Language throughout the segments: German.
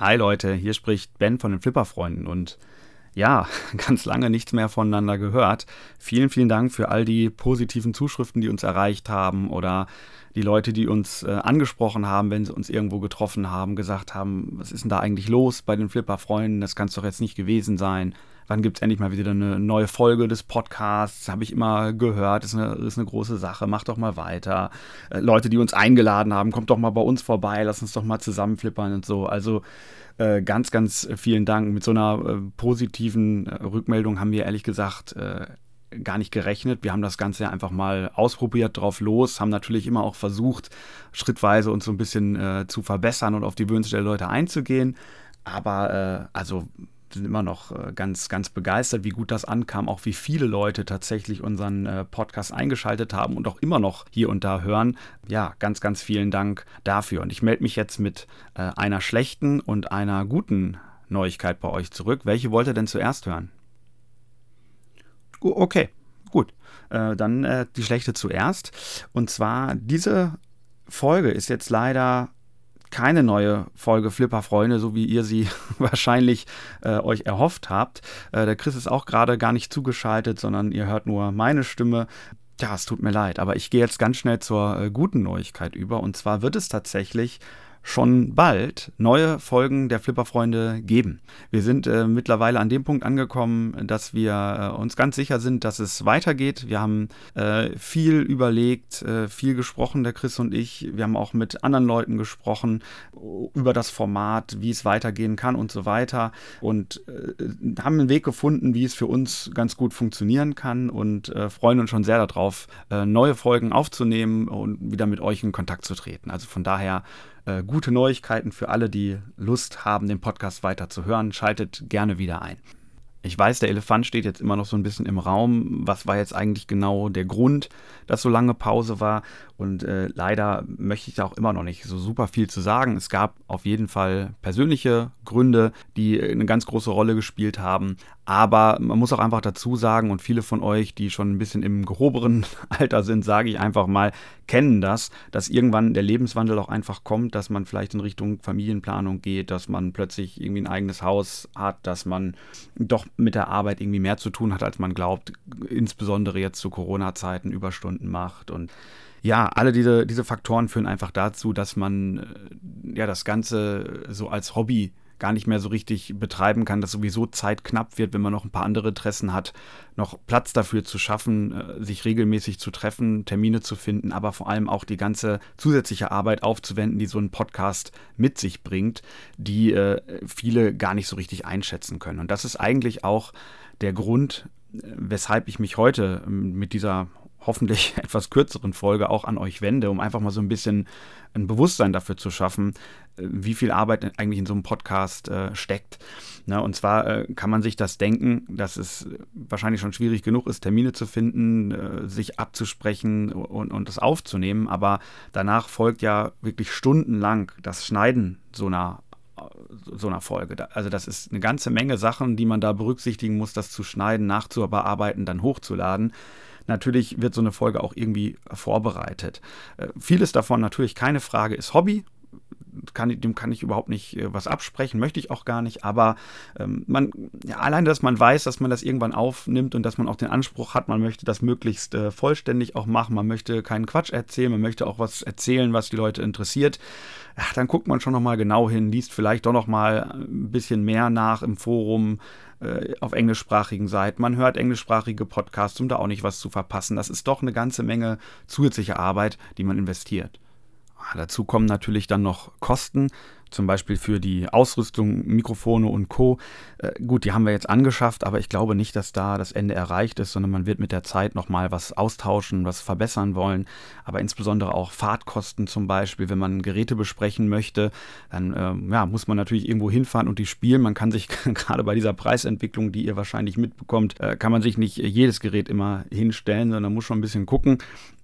Hi Leute, hier spricht Ben von den Flipperfreunden und ja, ganz lange nichts mehr voneinander gehört. Vielen, vielen Dank für all die positiven Zuschriften, die uns erreicht haben oder die Leute, die uns äh, angesprochen haben, wenn sie uns irgendwo getroffen haben, gesagt haben, was ist denn da eigentlich los bei den Flipperfreunden? Das kann es doch jetzt nicht gewesen sein wann gibt es endlich mal wieder eine neue Folge des Podcasts? Habe ich immer gehört, ist eine, ist eine große Sache, mach doch mal weiter. Äh, Leute, die uns eingeladen haben, kommt doch mal bei uns vorbei, lass uns doch mal zusammen flippern und so. Also äh, ganz, ganz vielen Dank. Mit so einer äh, positiven äh, Rückmeldung haben wir ehrlich gesagt äh, gar nicht gerechnet. Wir haben das Ganze einfach mal ausprobiert, drauf los, haben natürlich immer auch versucht, schrittweise uns so ein bisschen äh, zu verbessern und auf die Wünsche der Leute einzugehen. Aber also sind immer noch äh, ganz, ganz begeistert, wie gut das ankam, auch wie viele Leute tatsächlich unseren äh, Podcast eingeschaltet haben und auch immer noch hier und da hören. Ja, ganz, ganz vielen Dank dafür. Und ich melde mich jetzt mit äh, einer schlechten und einer guten Neuigkeit bei euch zurück. Welche wollt ihr denn zuerst hören? Okay, gut. dann die schlechte zuerst. Und zwar, diese Folge ist jetzt leider keine neue Folge Flipper Freunde, so wie ihr sie wahrscheinlich äh, euch erhofft habt. Äh, der Chris ist auch gerade gar nicht zugeschaltet, sondern ihr hört nur meine Stimme. Ja, es tut mir leid, aber ich gehe jetzt ganz schnell zur äh, guten Neuigkeit über. Und zwar wird es tatsächlich schon bald neue Folgen der Flipperfreunde geben. Wir sind äh, mittlerweile an dem Punkt angekommen, dass wir äh, uns ganz sicher sind, dass es weitergeht. Wir haben äh, viel überlegt, äh, viel gesprochen, der Chris und ich. Wir haben auch mit anderen Leuten gesprochen über das Format, wie es weitergehen kann und so weiter. Und äh, haben einen Weg gefunden, wie es für uns ganz gut funktionieren kann und äh, freuen uns schon sehr darauf, neue Folgen aufzunehmen und wieder mit euch in Kontakt zu treten. Also von daher äh, gute Neuigkeiten für alle, die Lust haben, den Podcast weiter zu hören. Schaltet gerne wieder ein. Ich weiß, der Elefant steht jetzt immer noch so ein bisschen im Raum. Was war jetzt eigentlich genau der Grund, dass so lange Pause war? Und äh, leider möchte ich da auch immer noch nicht so super viel zu sagen. Es gab auf jeden Fall persönliche Gründe, die eine ganz große Rolle gespielt haben. Aber man muss auch einfach dazu sagen, und viele von euch, die schon ein bisschen im gehobenen Alter sind, sage ich einfach mal, kennen das, dass irgendwann der Lebenswandel auch einfach kommt, dass man vielleicht in Richtung Familienplanung geht, dass man plötzlich irgendwie ein eigenes Haus hat, dass man doch mit der Arbeit irgendwie mehr zu tun hat, als man glaubt, insbesondere jetzt zu Corona-Zeiten Überstunden macht. Und ja, alle diese, diese Faktoren führen einfach dazu, dass man äh, ja das Ganze so als Hobby gar nicht mehr so richtig betreiben kann, dass sowieso Zeit knapp wird, wenn man noch ein paar andere Interessen hat, noch Platz dafür zu schaffen, äh, sich regelmäßig zu treffen, Termine zu finden, aber vor allem auch die ganze zusätzliche Arbeit aufzuwenden, die so ein Podcast mit sich bringt, die äh, viele gar nicht so richtig einschätzen können. Und das ist eigentlich auch der Grund, weshalb ich mich heute ähm, mit dieser hoffentlich etwas kürzeren Folge auch an euch wende, um einfach mal so ein bisschen ein Bewusstsein dafür zu schaffen, äh, wie viel Arbeit eigentlich in so einem Podcast äh, steckt. Na, und zwar äh, kann man sich das denken, dass es wahrscheinlich schon schwierig genug ist, Termine zu finden, äh, sich abzusprechen und, und das aufzunehmen, aber danach folgt ja wirklich stundenlang das Schneiden so einer so einer Folge. Also das ist eine ganze Menge Sachen, die man da berücksichtigen muss, das zu schneiden, nachzubearbeiten, dann hochzuladen. Natürlich wird so eine Folge auch irgendwie vorbereitet. Äh, vieles davon natürlich keine Frage ist Hobby, kann, dem kann ich überhaupt nicht äh, was absprechen, möchte ich auch gar nicht, aber ähm, man, ja, allein, dass man weiß, dass man das irgendwann aufnimmt und dass man auch den Anspruch hat, man möchte das möglichst äh, vollständig auch machen, man möchte keinen Quatsch erzählen, man möchte auch was erzählen, was die Leute interessiert, ja, dann guckt man schon nochmal genau hin, liest vielleicht doch nochmal ein bisschen mehr nach im Forum, äh, auf englischsprachigen Seiten. Man hört englischsprachige Podcasts, um da auch nicht was zu verpassen. Das ist doch eine ganze Menge zusätzliche Arbeit, die man investiert. Ah, dazu kommen natürlich dann noch Kosten zum Beispiel für die Ausrüstung, Mikrofone und Co. Äh, gut, die haben wir jetzt angeschafft, aber ich glaube nicht, dass da das Ende erreicht ist, sondern man wird mit der Zeit nochmal was austauschen, was verbessern wollen. Aber insbesondere auch Fahrtkosten zum Beispiel, wenn man Geräte besprechen möchte, dann äh, ja, muss man natürlich irgendwo hinfahren und die spielen. Man kann sich gerade bei dieser Preisentwicklung, die ihr wahrscheinlich mitbekommt, äh, kann man sich nicht jedes Gerät immer hinstellen, sondern muss schon ein bisschen gucken.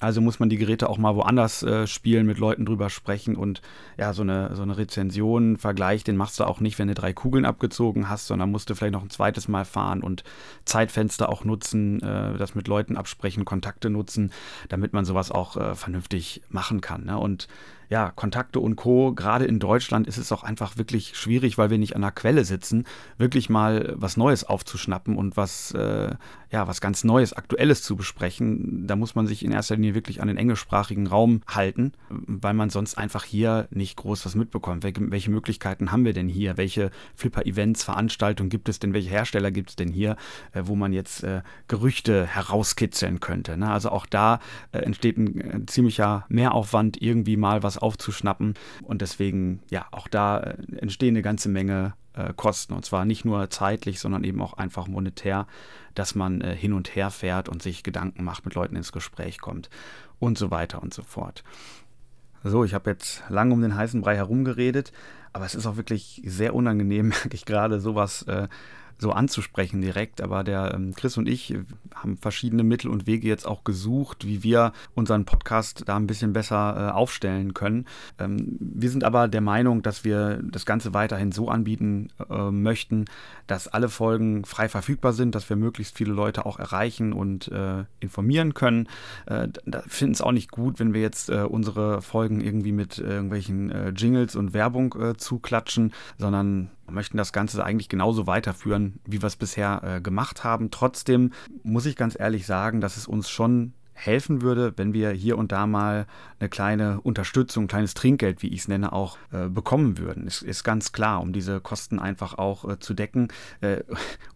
Also muss man die Geräte auch mal woanders äh, spielen, mit Leuten drüber sprechen und ja, so eine, so eine Rezension, Vergleich, den machst du auch nicht, wenn du drei Kugeln abgezogen hast, sondern musst du vielleicht noch ein zweites Mal fahren und Zeitfenster auch nutzen, äh, das mit Leuten absprechen, Kontakte nutzen, damit man sowas auch äh, vernünftig machen kann. Ne? Und ja, Kontakte und Co. Gerade in Deutschland ist es auch einfach wirklich schwierig, weil wir nicht an der Quelle sitzen, wirklich mal was Neues aufzuschnappen und was, äh, ja, was ganz Neues, Aktuelles zu besprechen. Da muss man sich in erster Linie wirklich an den englischsprachigen Raum halten, weil man sonst einfach hier nicht groß was mitbekommt. Welche, welche Möglichkeiten haben wir denn hier? Welche Flipper-Events, Veranstaltungen gibt es denn? Welche Hersteller gibt es denn hier, äh, wo man jetzt äh, Gerüchte herauskitzeln könnte? Ne? Also auch da äh, entsteht ein, ein äh, ziemlicher Mehraufwand, irgendwie mal was aufzuschnappen. Und deswegen, ja, auch da äh, entstehen eine ganze Menge äh, Kosten. Und zwar nicht nur zeitlich, sondern eben auch einfach monetär, dass man äh, hin und her fährt und sich Gedanken macht, mit Leuten ins Gespräch kommt und so weiter und so fort. So, ich habe jetzt lange um den heißen Brei herumgeredet, aber es ist auch wirklich sehr unangenehm, merke ich gerade, sowas äh, so anzusprechen direkt. Aber der ähm, Chris und ich haben verschiedene Mittel und Wege jetzt auch gesucht, wie wir unseren Podcast da ein bisschen besser äh, aufstellen können. Ähm, wir sind aber der Meinung, dass wir das Ganze weiterhin so anbieten äh, möchten, dass alle Folgen frei verfügbar sind, dass wir möglichst viele Leute auch erreichen und äh, informieren können. Äh, da finden es auch nicht gut, wenn wir jetzt äh, unsere Folgen irgendwie mit irgendwelchen äh, Jingles und Werbung zuklatschen, sondern möchten das Ganze eigentlich genauso weiterführen, wie wir es bisher äh, gemacht haben. Trotzdem muss ich ganz ehrlich sagen, dass es uns schon helfen würde, wenn wir hier und da mal eine kleine Unterstützung, ein kleines Trinkgeld, wie ich es nenne, auch äh, bekommen würden. Ist, ist ganz klar, um diese Kosten einfach auch äh, zu decken. Äh,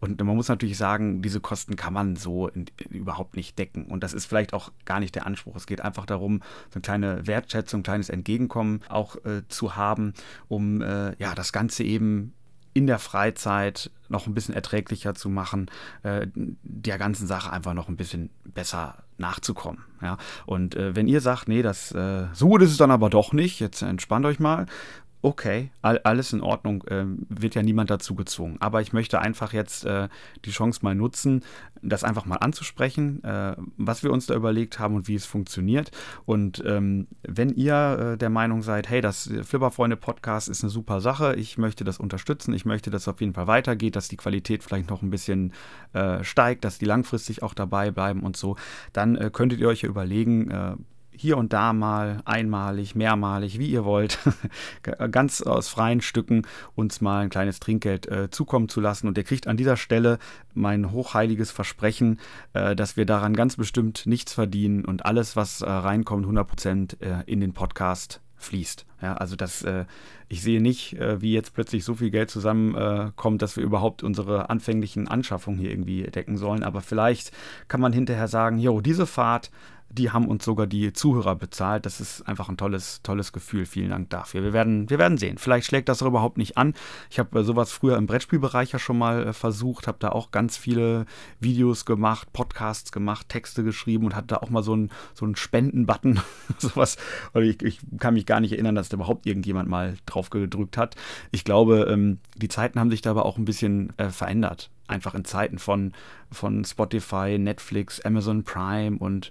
und man muss natürlich sagen, diese Kosten kann man so in, überhaupt nicht decken. Und das ist vielleicht auch gar nicht der Anspruch. Es geht einfach darum, so eine kleine Wertschätzung, ein kleines Entgegenkommen auch äh, zu haben, um äh, ja das Ganze eben in der Freizeit noch ein bisschen erträglicher zu machen, äh, der ganzen Sache einfach noch ein bisschen besser nachzukommen. Ja? Und äh, wenn ihr sagt, nee, das äh, so gut ist es dann aber doch nicht, jetzt entspannt euch mal okay, all, alles in Ordnung, äh, wird ja niemand dazu gezwungen. Aber ich möchte einfach jetzt äh, die Chance mal nutzen, das einfach mal anzusprechen, äh, was wir uns da überlegt haben und wie es funktioniert. Und ähm, wenn ihr äh, der Meinung seid, hey, das Flipperfreunde-Podcast ist eine super Sache, ich möchte das unterstützen, ich möchte, dass es auf jeden Fall weitergeht, dass die Qualität vielleicht noch ein bisschen äh, steigt, dass die langfristig auch dabei bleiben und so, dann äh, könntet ihr euch ja überlegen, hier und da mal einmalig, mehrmalig, wie ihr wollt, ganz aus freien Stücken uns mal ein kleines Trinkgeld äh, zukommen zu lassen. Und ihr kriegt an dieser Stelle mein hochheiliges Versprechen, äh, dass wir daran ganz bestimmt nichts verdienen und alles, was äh, reinkommt, 100% äh, in den Podcast fließt. Ja, also das, äh, ich sehe nicht, äh, wie jetzt plötzlich so viel Geld zusammenkommt, dass wir überhaupt unsere anfänglichen Anschaffungen hier irgendwie decken sollen. Aber vielleicht kann man hinterher sagen, jo, diese Fahrt die haben uns sogar die Zuhörer bezahlt. Das ist einfach ein tolles, tolles Gefühl. Vielen Dank dafür. Wir werden, wir werden sehen. Vielleicht schlägt das überhaupt nicht an. Ich habe äh, sowas früher im Brettspielbereich ja schon mal äh, versucht, habe da auch ganz viele Videos gemacht, Podcasts gemacht, Texte geschrieben und hatte da auch mal so einen so Spenden-Button, sowas. Ich, ich, kann mich gar nicht erinnern, dass da überhaupt irgendjemand mal drauf gedrückt hat. Ich glaube, ähm, die Zeiten haben sich da aber auch ein bisschen äh, verändert einfach in Zeiten von, von Spotify, Netflix, Amazon Prime und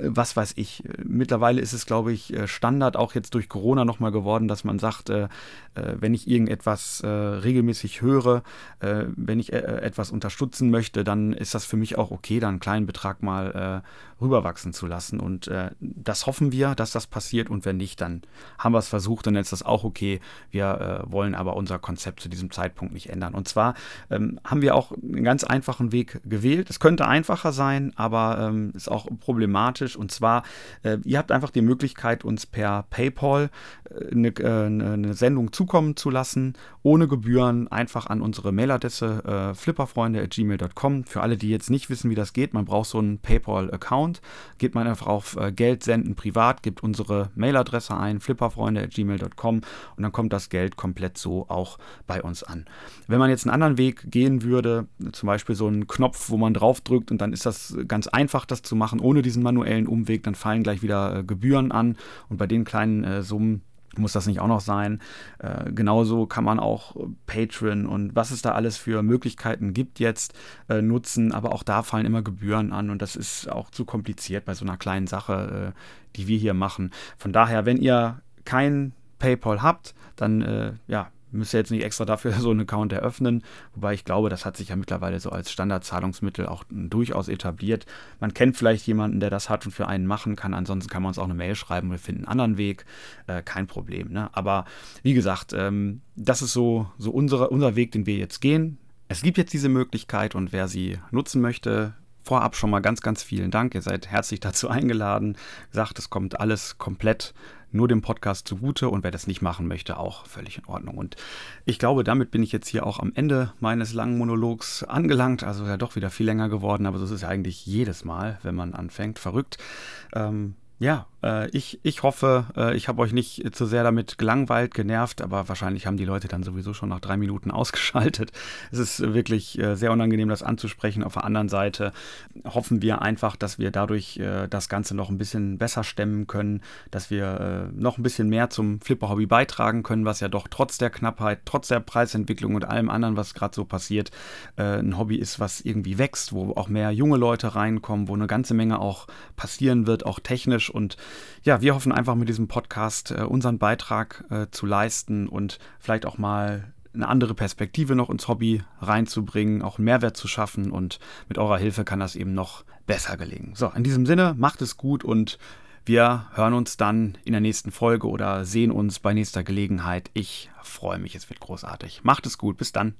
was weiß ich. Mittlerweile ist es, glaube ich, äh, Standard auch jetzt durch Corona nochmal geworden, dass man sagt, äh, äh, wenn ich irgendetwas regelmäßig höre, wenn ich etwas unterstützen möchte, dann ist das für mich auch okay, da einen kleinen Betrag mal rüberwachsen zu lassen. Und das hoffen wir, dass das passiert. Und wenn nicht, dann haben wir es versucht, dann ist das auch okay. Wir wollen aber unser Konzept zu diesem Zeitpunkt nicht ändern. Und zwar ähm, haben wir auch einen ganz einfachen Weg gewählt. Es könnte einfacher sein, aber ähm, ist auch problematisch. Und zwar, äh, ihr habt einfach die Möglichkeit, uns per PayPal eine, äh, eine Sendung zukommen zu lassen, ohne Gebühren, einfach an unsere Mailadresse äh, flipperfreunde.gmail.com. Für alle, die jetzt nicht wissen, wie das geht, man braucht so einen PayPal-Account. Geht man einfach auf äh, Geld senden privat, gibt unsere Mailadresse ein, flipperfreunde.gmail.com und dann kommt das Geld komplett so auch bei uns an. Wenn man jetzt einen anderen Weg gehen würde, zum Beispiel so einen Knopf, wo man draufdrückt und dann ist das ganz einfach, das zu machen, ohne diesen manuellen Umweg, dann fallen gleich wieder äh, Gebühren an und bei den kleinen äh, Summen muss das nicht auch noch sein. Äh, genauso kann man auch Patreon und was es da alles für Möglichkeiten gibt jetzt äh, nutzen, aber auch da fallen immer Gebühren an und das ist auch zu kompliziert bei so einer kleinen Sache, äh, die wir hier machen. Von daher, wenn ihr kein PayPal habt, dann äh, ja, müsst ihr jetzt nicht extra dafür so einen Account eröffnen. Wobei ich glaube, das hat sich ja mittlerweile so als Standardzahlungsmittel auch durchaus etabliert. Man kennt vielleicht jemanden, der das hat und für einen machen kann. Ansonsten kann man uns auch eine Mail schreiben wir finden einen anderen Weg. Äh, kein Problem. Ne? Aber wie gesagt, ähm, das ist so, so unsere, unser Weg, den wir jetzt gehen. Es gibt jetzt diese Möglichkeit und wer sie nutzen möchte, vorab schon mal ganz, ganz vielen Dank. Ihr seid herzlich dazu eingeladen. Sagt, es kommt alles komplett nur dem Podcast zugute und wer das nicht machen möchte, auch völlig in Ordnung. Und ich glaube, damit bin ich jetzt hier auch am Ende meines langen Monologs angelangt. Also ja doch wieder viel länger geworden, aber so ist es eigentlich jedes Mal, wenn man anfängt. Verrückt. Ähm, ja, ich, ich hoffe, äh, ich habe euch nicht zu sehr damit gelangweilt, genervt, aber wahrscheinlich haben die Leute dann sowieso schon nach drei Minuten ausgeschaltet. Es ist wirklich äh, sehr unangenehm, das anzusprechen. Auf der anderen Seite hoffen wir einfach, dass wir dadurch äh, das Ganze noch ein bisschen besser stemmen können, dass wir äh, noch ein bisschen mehr zum Flipper-Hobby beitragen können, was ja doch trotz der Knappheit, trotz der Preisentwicklung und allem anderen, was gerade so passiert, äh, ein Hobby ist, was irgendwie wächst, wo auch mehr junge Leute reinkommen, wo eine ganze Menge auch passieren wird, auch technisch und ja, wir hoffen einfach mit diesem Podcast äh, unseren Beitrag äh, zu leisten und vielleicht auch mal eine andere Perspektive noch ins Hobby reinzubringen, auch einen Mehrwert zu schaffen und mit eurer Hilfe kann das eben noch besser gelingen. So, in diesem Sinne, macht es gut und wir hören uns dann in der nächsten Folge oder sehen uns bei nächster Gelegenheit. Ich freue mich, es wird großartig. Macht es gut, bis dann.